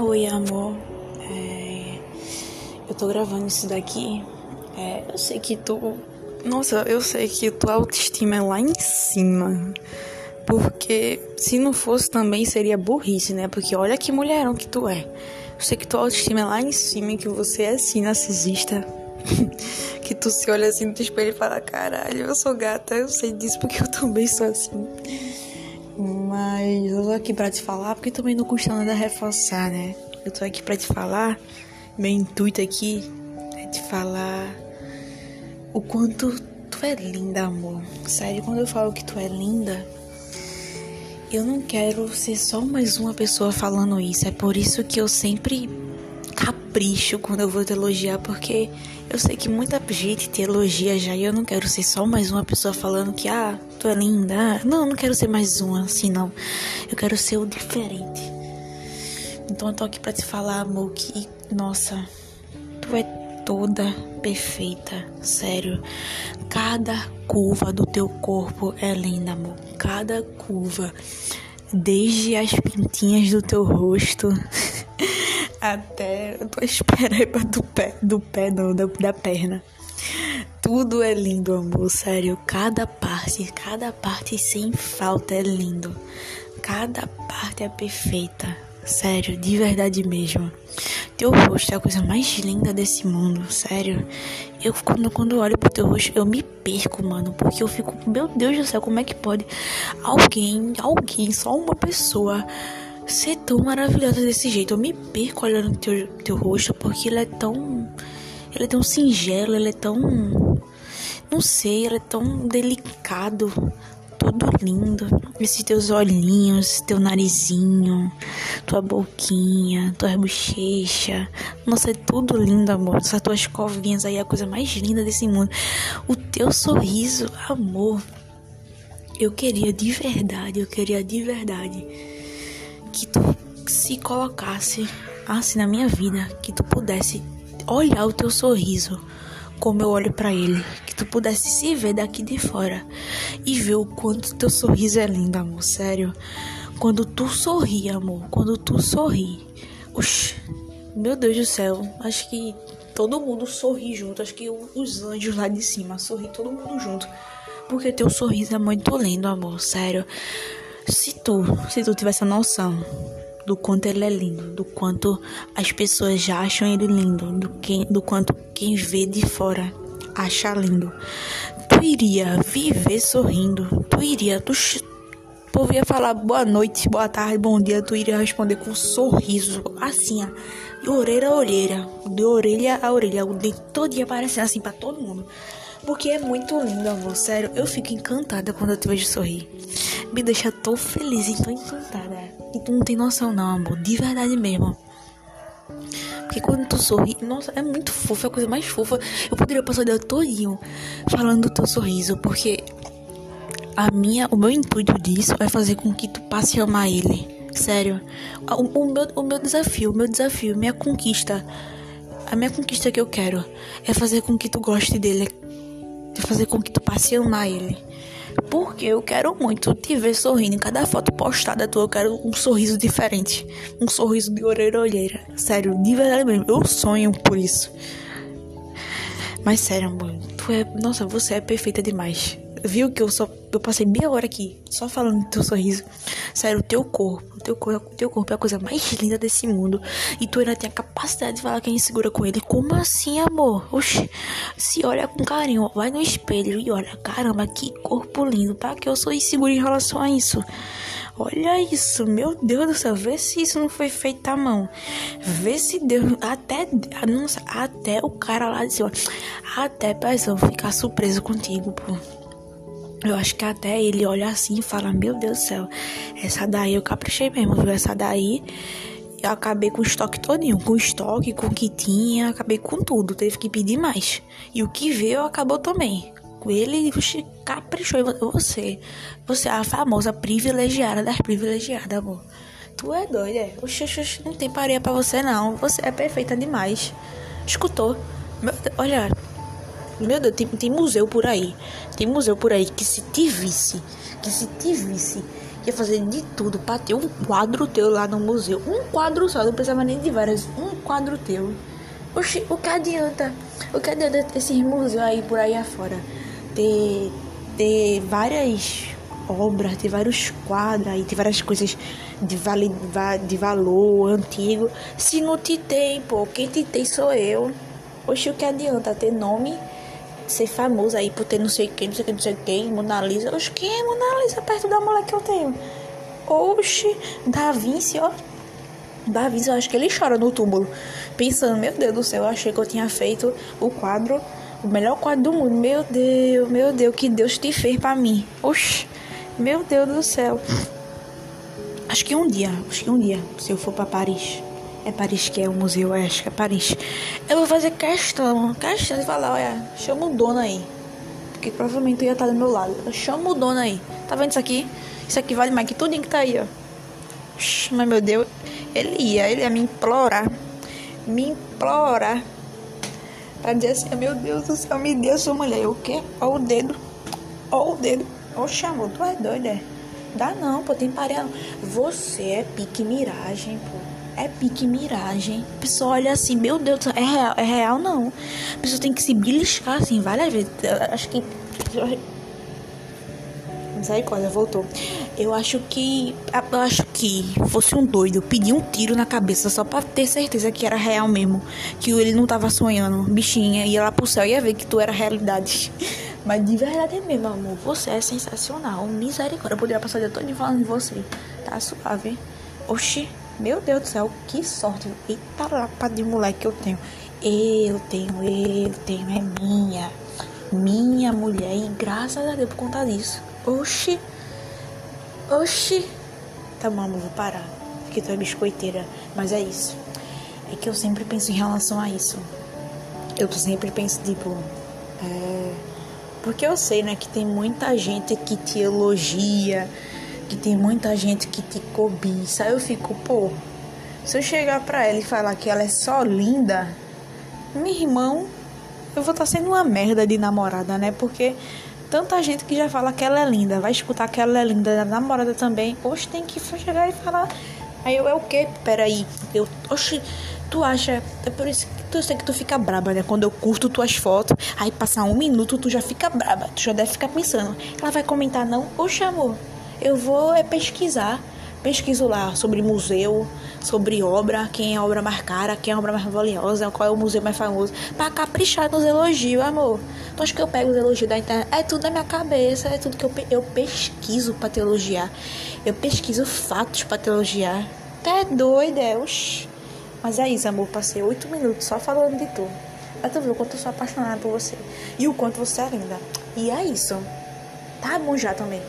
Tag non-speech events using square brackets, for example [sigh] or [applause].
Oi, amor. É, Eu tô gravando isso daqui. É, eu sei que tu. Nossa, eu sei que tua autoestima é lá em cima. Porque se não fosse também seria burrice, né? Porque olha que mulherão que tu é. Eu sei que tua autoestima é lá em cima e que você é assim narcisista. [laughs] que tu se olha assim no espelho e fala: caralho, eu sou gata, eu sei disso porque eu também sou assim. Mas eu tô aqui pra te falar porque também não custa nada reforçar, né? Eu tô aqui pra te falar, meu intuito aqui é te falar o quanto tu é linda, amor. Sério, quando eu falo que tu é linda, eu não quero ser só mais uma pessoa falando isso. É por isso que eu sempre capricho quando eu vou te elogiar, porque eu sei que muita gente te elogia já e eu não quero ser só mais uma pessoa falando que, ah, tu é linda. Ah, não, não quero ser mais uma assim, não. Eu quero ser o diferente. Então eu tô aqui pra te falar, amor, que, nossa, tu é toda perfeita, sério. Cada curva do teu corpo é linda, amor. Cada curva, desde as pintinhas do teu rosto [laughs] até a tua espereba do pé, do pé não, da, da perna. Tudo é lindo, amor, sério. Cada parte, cada parte sem falta é lindo. Cada parte é perfeita. Sério, de verdade mesmo. Teu rosto é a coisa mais linda desse mundo, sério. Eu quando, quando olho pro teu rosto, eu me perco, mano. Porque eu fico, meu Deus do céu, como é que pode alguém, alguém, só uma pessoa ser tão maravilhosa desse jeito? Eu me perco olhando teu, teu rosto porque ele é tão. Ele é tão singelo, ele é tão. Não sei, ele é tão delicado todo lindo. Esses teus olhinhos, teu narizinho, tua boquinha, tua bochecha. Nossa, é tudo lindo, amor. Essas tuas covinhas aí é a coisa mais linda desse mundo. O teu sorriso, amor. Eu queria de verdade, eu queria de verdade que tu se colocasse assim na minha vida, que tu pudesse olhar o teu sorriso como eu olho para ele, que tu pudesse se ver daqui de fora e ver o quanto teu sorriso é lindo, amor, sério. Quando tu sorri, amor, quando tu sorri, oxi, meu Deus do céu, acho que todo mundo sorri junto, acho que os anjos lá de cima sorri todo mundo junto, porque teu sorriso é muito lindo, amor, sério. Se tu, se tu tivesse a noção do quanto ele é lindo, do quanto as pessoas já acham ele lindo, do, que, do quanto quem vê de fora acha lindo. Tu iria viver sorrindo, tu iria, tu, ia falar boa noite, boa tarde, bom dia, tu iria responder com um sorriso, assim, ó, de orelha a orelha, de orelha a orelha, o dente todo dia aparecendo assim pra todo mundo. Porque é muito lindo, amor. Sério, eu fico encantada quando eu te vejo sorrir. Me deixa tão feliz e tão encantada. E tu não tem noção, não, amor. De verdade mesmo. Porque quando tu sorri, nossa, é muito fofo, é a coisa mais fofa. Eu poderia passar o dia todinho falando do teu sorriso, porque a minha, o meu intuito disso é fazer com que tu passe a amar ele. Sério. O, o, meu, o meu desafio, o meu desafio, minha conquista, a minha conquista que eu quero é fazer com que tu goste dele, é fazer com que tu passe a amar ele. Porque eu quero muito te ver sorrindo. Em cada foto postada tua, eu quero um sorriso diferente. Um sorriso de orelha a orelha. Sério, de verdade mesmo. Eu sonho por isso. Mas sério, amor, tu é. Nossa, você é perfeita demais. Viu que eu só. Eu passei meia hora aqui só falando do teu sorriso. Sério, o teu corpo. O teu, corpo, teu corpo é a coisa mais linda desse mundo. E tu ainda tem a capacidade de falar que é insegura com ele. Como assim, amor? Oxi. Se olha com carinho, vai no espelho e olha. Caramba, que corpo lindo. Pra que eu sou insegura em relação a isso? Olha isso, meu Deus do céu, vê se isso não foi feito à mão. Vê se Deus. Até. Nossa, até o cara lá de cima. Até pessoa ficar surpreso contigo, pô. Eu acho que até ele olha assim e fala: Meu Deus do céu, essa daí eu caprichei mesmo, viu? Essa daí eu acabei com o estoque todinho. Com o estoque, com o que tinha, acabei com tudo. Teve que pedir mais. E o que veio acabou também. Ele caprichou em você. Você é a famosa privilegiada das privilegiadas, amor. Tu é doida, é? Oxi, oxi, não tem pareia pra você, não. Você é perfeita demais. Escutou? Meu olha, meu Deus, tem, tem museu por aí. Tem museu por aí que se te visse, que se te visse, ia fazer de tudo pra ter um quadro teu lá no museu. Um quadro só, não precisava nem de várias. Um quadro teu. Oxi, o que adianta? O que adianta esses museus aí por aí afora? Ter, ter várias obras, ter vários quadros aí, ter várias coisas de, vale, de valor antigo. Se não te tem, pô, quem te tem sou eu. Oxi, o que adianta ter nome? Ser famoso aí por ter não sei quem, não sei quem, não sei quem, Mona Lisa. Oxe, quem é Mona Lisa perto da mulher que eu tenho? Oxe, Da Vinci, ó. Da Vinci, eu acho que ele chora no túmulo. Pensando, meu Deus do céu, eu achei que eu tinha feito o quadro, o melhor quadro do mundo. Meu Deus, meu Deus, que Deus te fez pra mim. Oxe, meu Deus do céu. Acho que um dia, acho que um dia, se eu for pra Paris, é Paris que é o museu, é, acho que é Paris. Eu vou fazer questão, questão de falar, olha, chama o dono aí. Porque provavelmente ia estar do meu lado. Chama o dono aí. Tá vendo isso aqui? Isso aqui vale mais que tudo que tá aí, ó. Mas meu Deus, ele ia, ele ia me implorar. Me implorar. Pra dizer assim, meu Deus do céu, me dê sua mulher. O quê? Ó o dedo. Ó o dedo. Ó chamou, tu é doido, é? Dá não, pô, tem parede. Você é pique miragem, pô é pique miragem. A pessoa olha assim, meu Deus, é real, é real não. A pessoa tem que se beliscar assim várias vezes. Eu acho que. Misericórdia, voltou. Eu acho que. Eu acho que fosse um doido pedir um tiro na cabeça só pra ter certeza que era real mesmo. Que ele não tava sonhando. Bichinha, ia lá pro céu e ia ver que tu era realidade. [laughs] Mas de verdade mesmo, amor. Você é sensacional. Misericórdia. Eu poderia passar o dia todo falando de você. Tá suave. Oxi. Meu Deus do céu, que sorte. Eita lapa de moleque que eu tenho. Eu tenho, eu tenho, é minha. Minha mulher. E graças a Deus por conta disso. Oxi. Oxi. Tá bom, vou parar. Porque tu é biscoiteira. Mas é isso. É que eu sempre penso em relação a isso. Eu sempre penso, tipo. É... Porque eu sei, né, que tem muita gente que te elogia que tem muita gente que te cobiça. Eu fico, pô, se eu chegar pra ela e falar que ela é só linda, meu irmão, eu vou estar tá sendo uma merda de namorada, né? Porque tanta gente que já fala que ela é linda, vai escutar que ela é linda, da namorada também. Hoje tem que chegar e falar. Aí eu é o quê? Peraí. Eu, oxe, tu acha. É por isso que tu sei que tu fica braba, né? Quando eu curto tuas fotos, aí passar um minuto, tu já fica braba. Tu já deve ficar pensando. Ela vai comentar, não? Oxe, amor eu vou é pesquisar. Pesquiso lá sobre museu, sobre obra, quem é a obra mais cara, quem é a obra mais valiosa, qual é o museu mais famoso, pra caprichar nos elogios, amor. Tu acha que eu pego os elogios da internet? É tudo na minha cabeça, é tudo que eu, eu pesquiso pra te elogiar. Eu pesquiso fatos pra te elogiar. Tá doido, é? Oxi. Mas é isso, amor. Passei oito minutos só falando de tu. Pra tu ver o quanto eu sou apaixonada por você. E o quanto você é linda. E é isso. Tá bom já também.